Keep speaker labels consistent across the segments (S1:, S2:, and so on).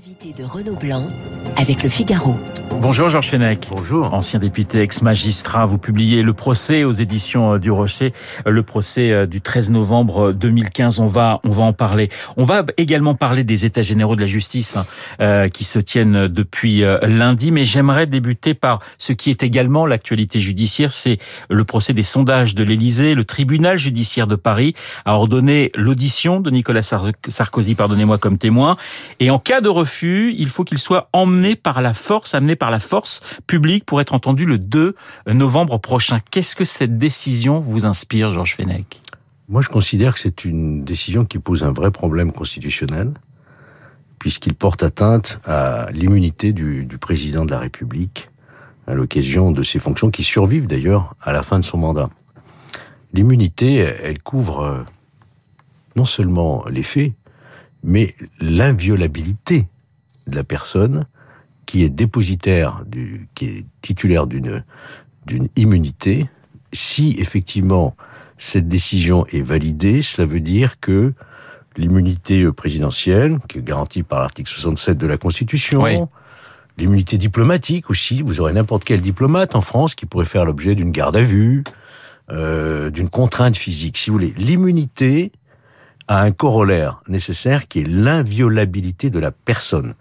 S1: Invité de Renaud Blanc avec le Figaro.
S2: Bonjour Georges Fenech.
S3: Bonjour.
S2: Ancien député ex-magistrat, vous publiez Le procès aux éditions euh, du Rocher, euh, le procès euh, du 13 novembre 2015. On va, on va en parler. On va également parler des états généraux de la justice hein, qui se tiennent depuis lundi, mais j'aimerais débuter par ce qui est également l'actualité judiciaire, c'est le procès des sondages de l'Élysée. Le tribunal judiciaire de Paris a ordonné l'audition de Nicolas Sarkozy, pardonnez-moi, comme témoin. Et en cas de refus, il faut qu'il soit emmené par la force, amené par la force publique pour être entendu le 2 novembre prochain. Qu'est-ce que cette décision vous inspire, Georges Fenech?
S3: Moi, je considère que c'est une décision qui pose un vrai problème constitutionnel, puisqu'il porte atteinte à l'immunité du, président de la République à l'occasion de ses fonctions qui survivent d'ailleurs à la fin de son mandat. L'immunité, elle couvre euh, non seulement les faits, mais l'inviolabilité de la personne qui est dépositaire, du, qui est titulaire d'une d'une immunité, si effectivement cette décision est validée, cela veut dire que l'immunité présidentielle, qui est garantie par l'article 67 de la Constitution, l'immunité diplomatique aussi, vous aurez n'importe quel diplomate en France qui pourrait faire l'objet d'une garde à vue, euh, d'une contrainte physique, si vous voulez. L'immunité a un corollaire nécessaire qui est l'inviolabilité de la personne.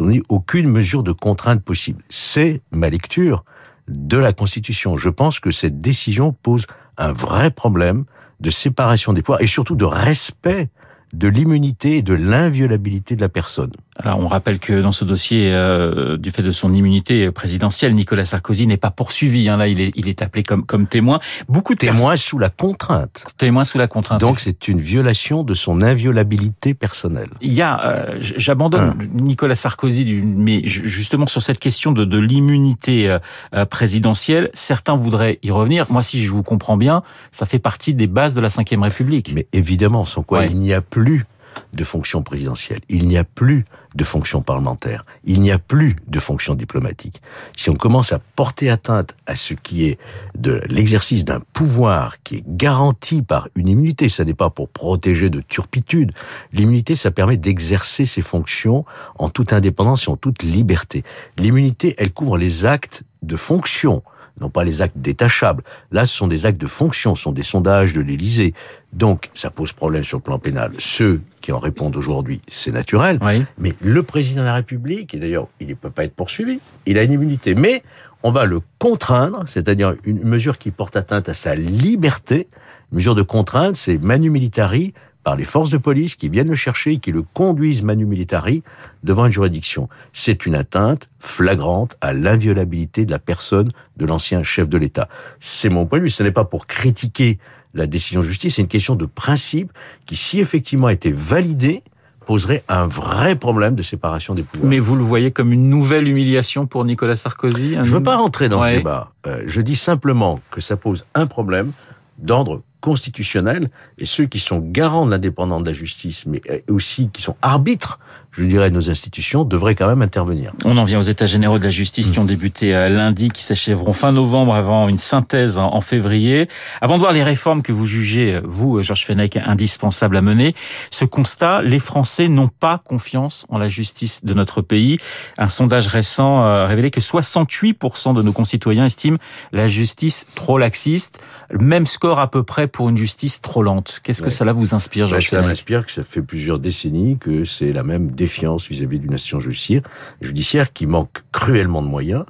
S3: On aucune mesure de contrainte possible. C'est ma lecture de la Constitution. Je pense que cette décision pose un vrai problème de séparation des pouvoirs et surtout de respect de l'immunité et de l'inviolabilité de la personne.
S2: Alors on rappelle que dans ce dossier, euh, du fait de son immunité présidentielle, Nicolas Sarkozy n'est pas poursuivi. Hein. Là, il est, il est appelé comme, comme témoin.
S3: Beaucoup de témoins sous la contrainte.
S2: Témoin sous la contrainte.
S3: Donc c'est une violation de son inviolabilité personnelle.
S2: Il y a, euh, j'abandonne Nicolas Sarkozy, mais justement sur cette question de, de l'immunité euh, présidentielle, certains voudraient y revenir. Moi, si je vous comprends bien, ça fait partie des bases de la Ve République.
S3: Mais évidemment, sans quoi il n'y a plus de fonction présidentielle, il n'y a plus de fonction parlementaire, il n'y a plus de fonction diplomatique. Si on commence à porter atteinte à ce qui est de l'exercice d'un pouvoir qui est garanti par une immunité, ça n'est pas pour protéger de turpitude. L'immunité, ça permet d'exercer ses fonctions en toute indépendance et en toute liberté. L'immunité, elle couvre les actes de fonction non pas les actes détachables. Là, ce sont des actes de fonction, ce sont des sondages de l'Élysée. Donc, ça pose problème sur le plan pénal. Ceux qui en répondent aujourd'hui, c'est naturel. Mais le président de la République, et d'ailleurs, il ne peut pas être poursuivi, il a une immunité. Mais on va le contraindre, c'est-à-dire une mesure qui porte atteinte à sa liberté. Une mesure de contrainte, c'est manu militari, par les forces de police qui viennent le chercher et qui le conduisent manu militari devant une juridiction. C'est une atteinte flagrante à l'inviolabilité de la personne de l'ancien chef de l'État. C'est mon point de vue. Ce n'est pas pour critiquer la décision de justice, c'est une question de principe qui, si effectivement était validée, poserait un vrai problème de séparation des pouvoirs.
S2: Mais vous le voyez comme une nouvelle humiliation pour Nicolas Sarkozy
S3: Je ne veux pas rentrer dans ce débat. Euh, je dis simplement que ça pose un problème d'ordre constitutionnel et ceux qui sont garants de l'indépendance de la justice, mais aussi qui sont arbitres, je dirais, nos institutions, devraient quand même intervenir.
S2: On en vient aux États généraux de la justice qui ont débuté euh, lundi, qui s'achèveront fin novembre avant une synthèse en février. Avant de voir les réformes que vous jugez, euh, vous, euh, Georges Fenech, indispensables à mener, ce constat, les Français n'ont pas confiance en la justice de notre pays. Un sondage récent a révélé que 68% de nos concitoyens estiment la justice trop laxiste. Même score à peu près pour une justice trop lente. Qu'est-ce que cela vous inspire, Georges
S3: Ça m'inspire que ça fait plusieurs décennies que c'est la même défiance vis-à-vis d'une nation judiciaire, judiciaire qui manque cruellement de moyens.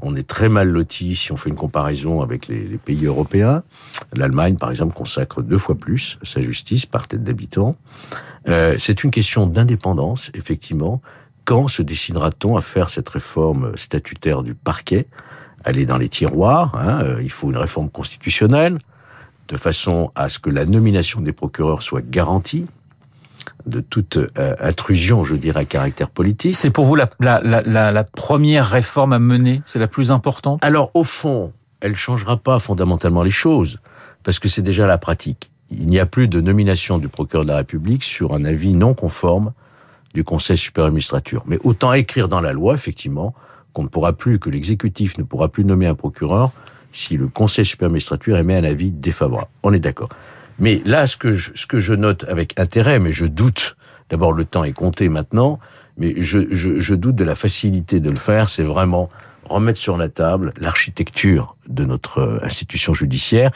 S3: On est très mal loti si on fait une comparaison avec les, pays européens. L'Allemagne, par exemple, consacre deux fois plus sa justice par tête d'habitant. Euh, c'est une question d'indépendance, effectivement. Quand se décidera-t-on à faire cette réforme statutaire du parquet? Aller dans les tiroirs. Hein, euh, il faut une réforme constitutionnelle de façon à ce que la nomination des procureurs soit garantie de toute euh, intrusion, je dirais, à caractère politique.
S2: C'est pour vous la, la, la, la, première réforme à mener? C'est la plus importante?
S3: Alors, au fond, elle changera pas fondamentalement les choses, parce que c'est déjà la pratique. Il n'y a plus de nomination du procureur de la République sur un avis non conforme du Conseil supérieur administrateur. Mais autant écrire dans la loi, effectivement, qu'on ne pourra plus, que l'exécutif ne pourra plus nommer un procureur si le Conseil supérieur administratif émet un avis défavorable. On est d'accord. Mais là, ce que, je, ce que je note avec intérêt, mais je doute, d'abord le temps est compté maintenant, mais je, je, je doute de la facilité de le faire. C'est vraiment remettre sur la table l'architecture de notre euh, institution judiciaire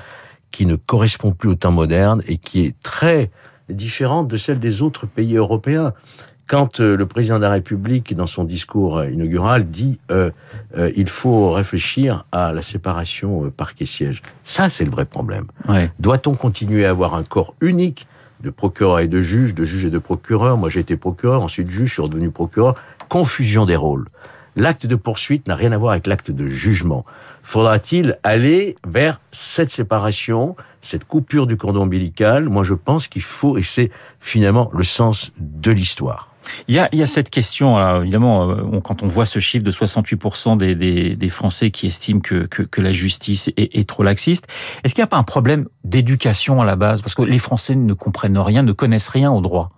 S3: qui ne correspond plus au temps moderne et qui est très différente de celle des autres pays européens. Quand euh, le président de la République, dans son discours euh, inaugural, dit euh, euh, il faut réfléchir à la séparation parquet-siège, ça c'est le vrai problème.
S2: Ouais.
S3: Doit-on continuer à avoir un corps unique de procureurs et de juges, de juges et de procureurs Moi j'ai été procureur, ensuite juge, je suis redevenu procureur. Confusion des rôles. L'acte de poursuite n'a rien à voir avec l'acte de jugement. Faudra-t-il aller vers cette séparation, cette coupure du cordon ombilical? Moi, je pense qu'il faut, et c'est finalement le sens de l'histoire.
S2: Il y a, il y a cette question, évidemment, euh, quand on voit ce chiffre de 68% des, des, des Français qui estiment que, que, que la justice est, est trop laxiste, est-ce qu'il n'y a pas un problème d'éducation à la base? Parce que les Français ne comprennent rien, ne connaissent rien au droit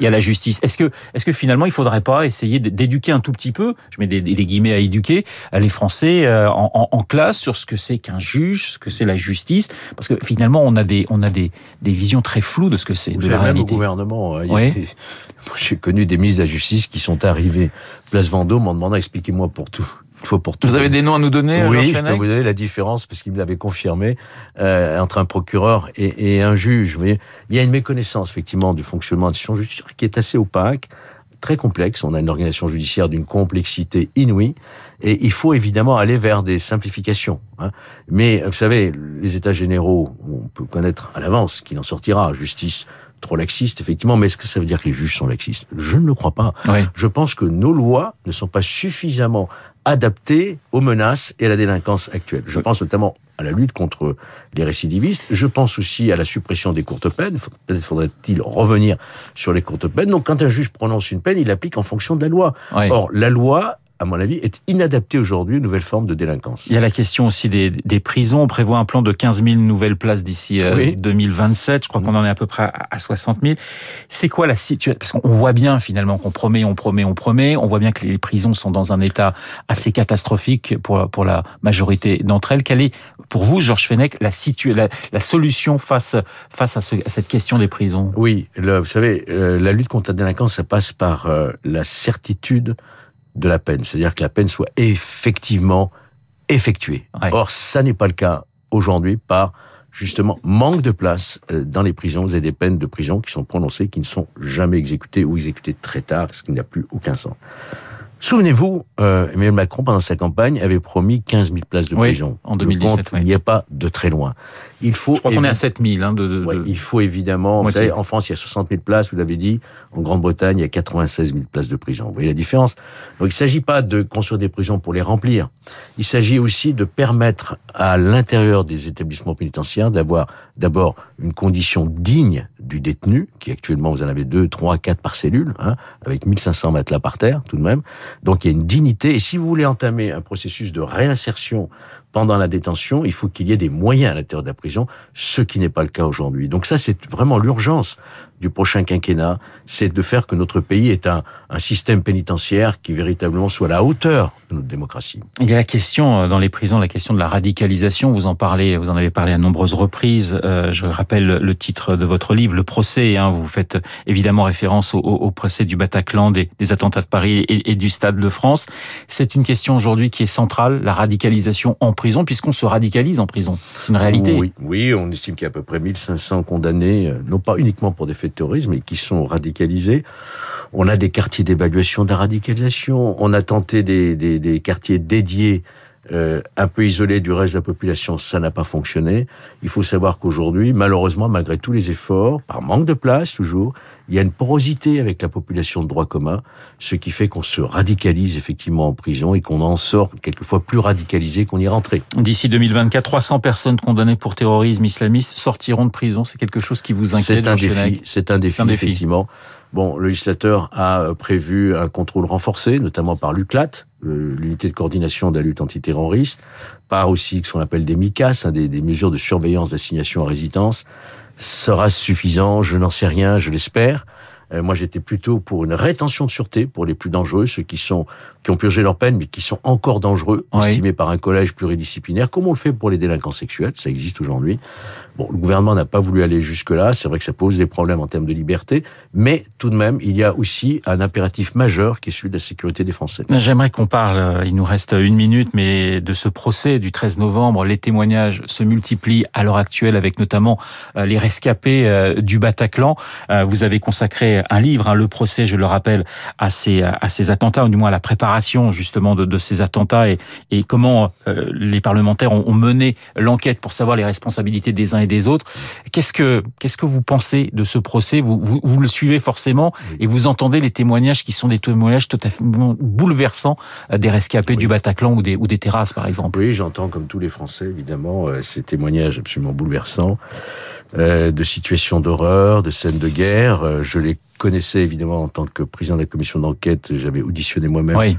S2: et à la justice. Est-ce que, est-ce que finalement, il faudrait pas essayer d'éduquer un tout petit peu, je mets des, des guillemets à éduquer, euh, les Français euh, en, en, en classe sur ce que c'est qu'un juge, ce que c'est la justice? Parce que finalement, on a des, on a des, des visions très floues de ce que c'est, de la
S3: même au
S2: réalité.
S3: gouvernement, hein, il y a
S2: Oui.
S3: des- j'ai connu des ministres de la Justice qui sont arrivés place Vendôme en demandant expliquez-moi pour tout. Une fois pour tout.
S2: Vous avez des noms à nous donner,
S3: Oui, je peux vous donner la différence parce qu'il me l'avait confirmé euh, entre un procureur et, et un juge. Vous voyez, il y a une méconnaissance effectivement du fonctionnement de l'institution judiciaire qui est assez opaque, très complexe. On a une organisation judiciaire d'une complexité inouïe et il faut évidemment aller vers des simplifications. hein. Mais vous savez, les États généraux, on peut connaître à l'avance qu'il en sortira. Justice trop laxiste, effectivement, mais est-ce que ça veut dire que les juges sont laxistes? Je ne le crois pas.
S2: Oui.
S3: Je pense que nos lois ne sont pas suffisamment adaptées aux menaces et à la délinquance actuelle. Je pense notamment à la lutte contre les récidivistes. Je pense aussi à la suppression des courtes peines. Peut-être faudrait-il revenir sur les courtes peines. Donc, quand un juge prononce une peine, il l'applique en fonction de la loi.
S2: Oui.
S3: Or, la loi, à mon avis, est inadaptée aujourd'hui aux nouvelles formes de délinquance.
S2: Il y a la question aussi des, des prisons. On prévoit un plan de 15 000 nouvelles places d'ici euh,
S3: Oui.
S2: 2027. Je crois qu'on en est à peu près à, à 60 000. C'est quoi la situation? Parce qu'on voit bien finalement qu'on promet, on promet, on promet. On voit bien que les prisons sont dans un état assez catastrophique pour, pour la majorité d'entre elles. Quelle est, pour vous, Georges Fenech, la, situ... la, la solution face, face à, ce, à cette question des prisons?
S3: Oui, le- vous savez, euh, la lutte contre la délinquance, ça passe par euh, la certitude de la peine, c'est-à-dire que la peine soit effectivement effectuée.
S2: Ouais.
S3: Or, ça n'est pas le cas aujourd'hui par justement manque de place euh, dans les prisons. Avez des peines de prison qui sont prononcées, qui ne sont jamais exécutées ou exécutées très tard, ce qui n'a plus aucun sens. Souvenez-vous, euh, Emmanuel Macron, pendant sa campagne, avait promis 15 000 places de
S2: Oui,
S3: prison.
S2: en
S3: Le
S2: 2017,
S3: compte
S2: oui.
S3: n'y est pas de très loin. Il faut
S2: Je crois qu'on est à
S3: évi-
S2: 7 000 hein, de, de,
S3: Ouais,
S2: de-
S3: il faut évidemment, vous savez, en France, il y a 60 000 places, vous l'avez dit. En Grande-Bretagne, il y a 96 000 places de prison. Vous voyez la différence? Donc, il ne s'agit pas de construire des prisons pour les remplir. Il s'agit aussi de permettre à l'intérieur des établissements pénitentiaires d'avoir d'abord une condition digne du détenu, qui actuellement, vous en avez deux, trois, quatre par cellule, hein, avec 1500 matelas par terre, tout de même. Donc, il y a une dignité. Et si vous voulez entamer un processus de réinsertion pendant la détention, il faut qu'il y ait des moyens à l'intérieur de la prison, ce qui n'est pas le cas aujourd'hui. Donc ça, c'est vraiment l'urgence du prochain quinquennat, c'est de faire que notre pays ait un, système pénitentiaire qui véritablement soit à la hauteur de notre démocratie.
S2: Il y a la question euh, dans les prisons, la question de la radicalisation. Vous en parlez, vous en avez parlé à nombreuses reprises. Euh, je rappelle le titre de votre livre, Le procès. Hein, vous faites évidemment référence au, procès du Bataclan, des, des attentats de Paris et, et du Stade de France. C'est une question aujourd'hui qui est centrale, la radicalisation en prison, puisqu'on se radicalise en prison. C'est une réalité.
S3: Oui, oui, on estime qu'il y a à peu près 1500 condamnés, euh, non pas uniquement pour des faits de terrorisme, mais qui sont radicalisés. On a des quartiers d'évaluation de la radicalisation. On a tenté des, des, des quartiers dédiés euh, un peu isolés du reste de la population, ça n'a pas fonctionné. Il faut savoir qu'aujourd'hui, malheureusement, malgré tous les efforts, par manque de place toujours, il y a une porosité avec la population de droit commun, ce qui fait qu'on se radicalise effectivement en prison et qu'on en sort quelquefois plus radicalisé qu'on y rentrait.
S2: D'ici 2024, 300 personnes condamnées pour terrorisme islamiste sortiront de prison. C'est quelque chose qui vous inquiète,
S3: C'est un défi, c'est un défi,
S2: défi.
S3: Bon, le législateur a euh, prévu un contrôle renforcé, notamment par l'UCLAT, l'unité de coordination de la lutte antiterroriste, par aussi ce qu'on appelle des MICAS, hein, des, mesures de surveillance d'assignation à résidence. Sera suffisant? Je n'en sais rien, je l'espère. Euh, moi, j'étais plutôt pour une rétention de sûreté pour les plus dangereux, ceux qui sont qui ont purgé leur peine, mais qui sont encore dangereux, estimés par un collège pluridisciplinaire, comme on le fait pour les délinquants sexuels. Ça existe aujourd'hui. Bon, le gouvernement n'a pas voulu aller jusque-là. C'est vrai que ça pose des problèmes en termes de liberté, mais tout de même, il y a aussi un impératif majeur qui est celui de la sécurité des Français.
S2: J'aimerais qu'on parle, euh, il nous reste une minute, mais de ce procès du 13 novembre. Les témoignages se multiplient à l'heure actuelle avec notamment euh, les rescapés du Bataclan. Vous avez consacré un livre, hein, le procès, je le rappelle, à ces, à ces attentats, ou du moins à la préparation justement de, de ces attentats et, et comment les parlementaires ont, ont mené l'enquête pour savoir les responsabilités des uns et des autres. Qu'est-ce que qu'est-ce que vous pensez de ce procès? Vous, vous, vous le suivez forcément et vous entendez les témoignages qui sont des témoignages totalement bouleversants euh, des rescapés du Bataclan ou des ou des terrasses par exemple.
S3: Oui, j'entends comme tous les Français évidemment euh, ces témoignages absolument bouleversants euh, de situations d'horreur, de scènes de guerre. Je les connaissais évidemment en tant que président de la commission d'enquête. J'avais auditionné moi-même.
S2: Oui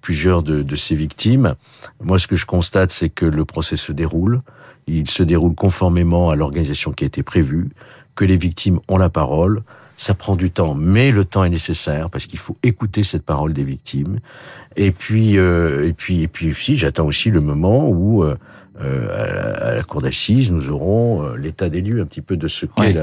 S3: plusieurs de, de, ces victimes. Moi, ce que je constate, c'est que le procès se déroule. Il se déroule conformément à l'organisation qui a été prévue, que les victimes ont la parole. Ça prend du temps, mais le temps est nécessaire parce qu'il faut écouter cette parole des victimes. Et puis, euh, et puis, et puis, aussi, j'attends aussi le moment où, euh, euh à, la, cour d'assises, nous aurons l'état des lieux un petit peu de ce qu'est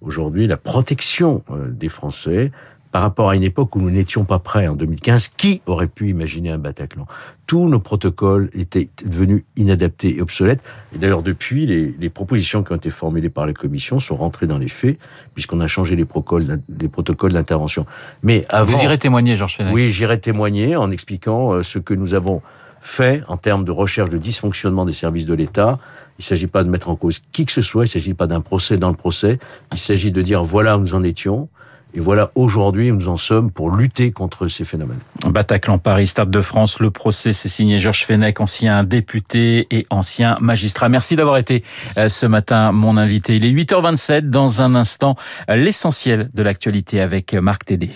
S3: aujourd'hui la protection des Français par rapport à une époque où nous n'étions pas prêts en 2015. Qui aurait pu imaginer un Bataclan? Tous nos protocoles étaient devenus inadaptés et obsolètes. Et d'ailleurs, depuis, les, les, propositions qui ont été formulées par la Commission sont rentrées dans les faits, puisqu'on a changé les protocoles, les protocoles d'intervention.
S2: Mais avant, Vous irez témoigner, Georges Fenech
S3: Oui, j'irai témoigner en expliquant euh, ce que nous avons fait en termes de recherche de dysfonctionnement des services de l'État. Il ne s'agit pas de mettre en cause qui que ce soit, il ne s'agit pas d'un procès dans le procès, il s'agit de dire voilà où nous en étions, et voilà, aujourd'hui, nous en sommes pour lutter contre ces phénomènes.
S2: Bataclan, Paris, Stade de France, le procès, c'est signé Georges Fenech, ancien député et ancien magistrat. Merci d'avoir été euh, ce matin mon invité. Il est 8h27, dans un instant, l'essentiel de l'actualité avec Marc Tédé.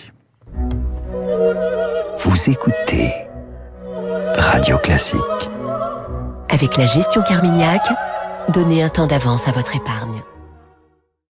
S4: Vous écoutez Radio Classique.
S1: Avec la gestion Carmignac, donnez un temps d'avance à votre épargne.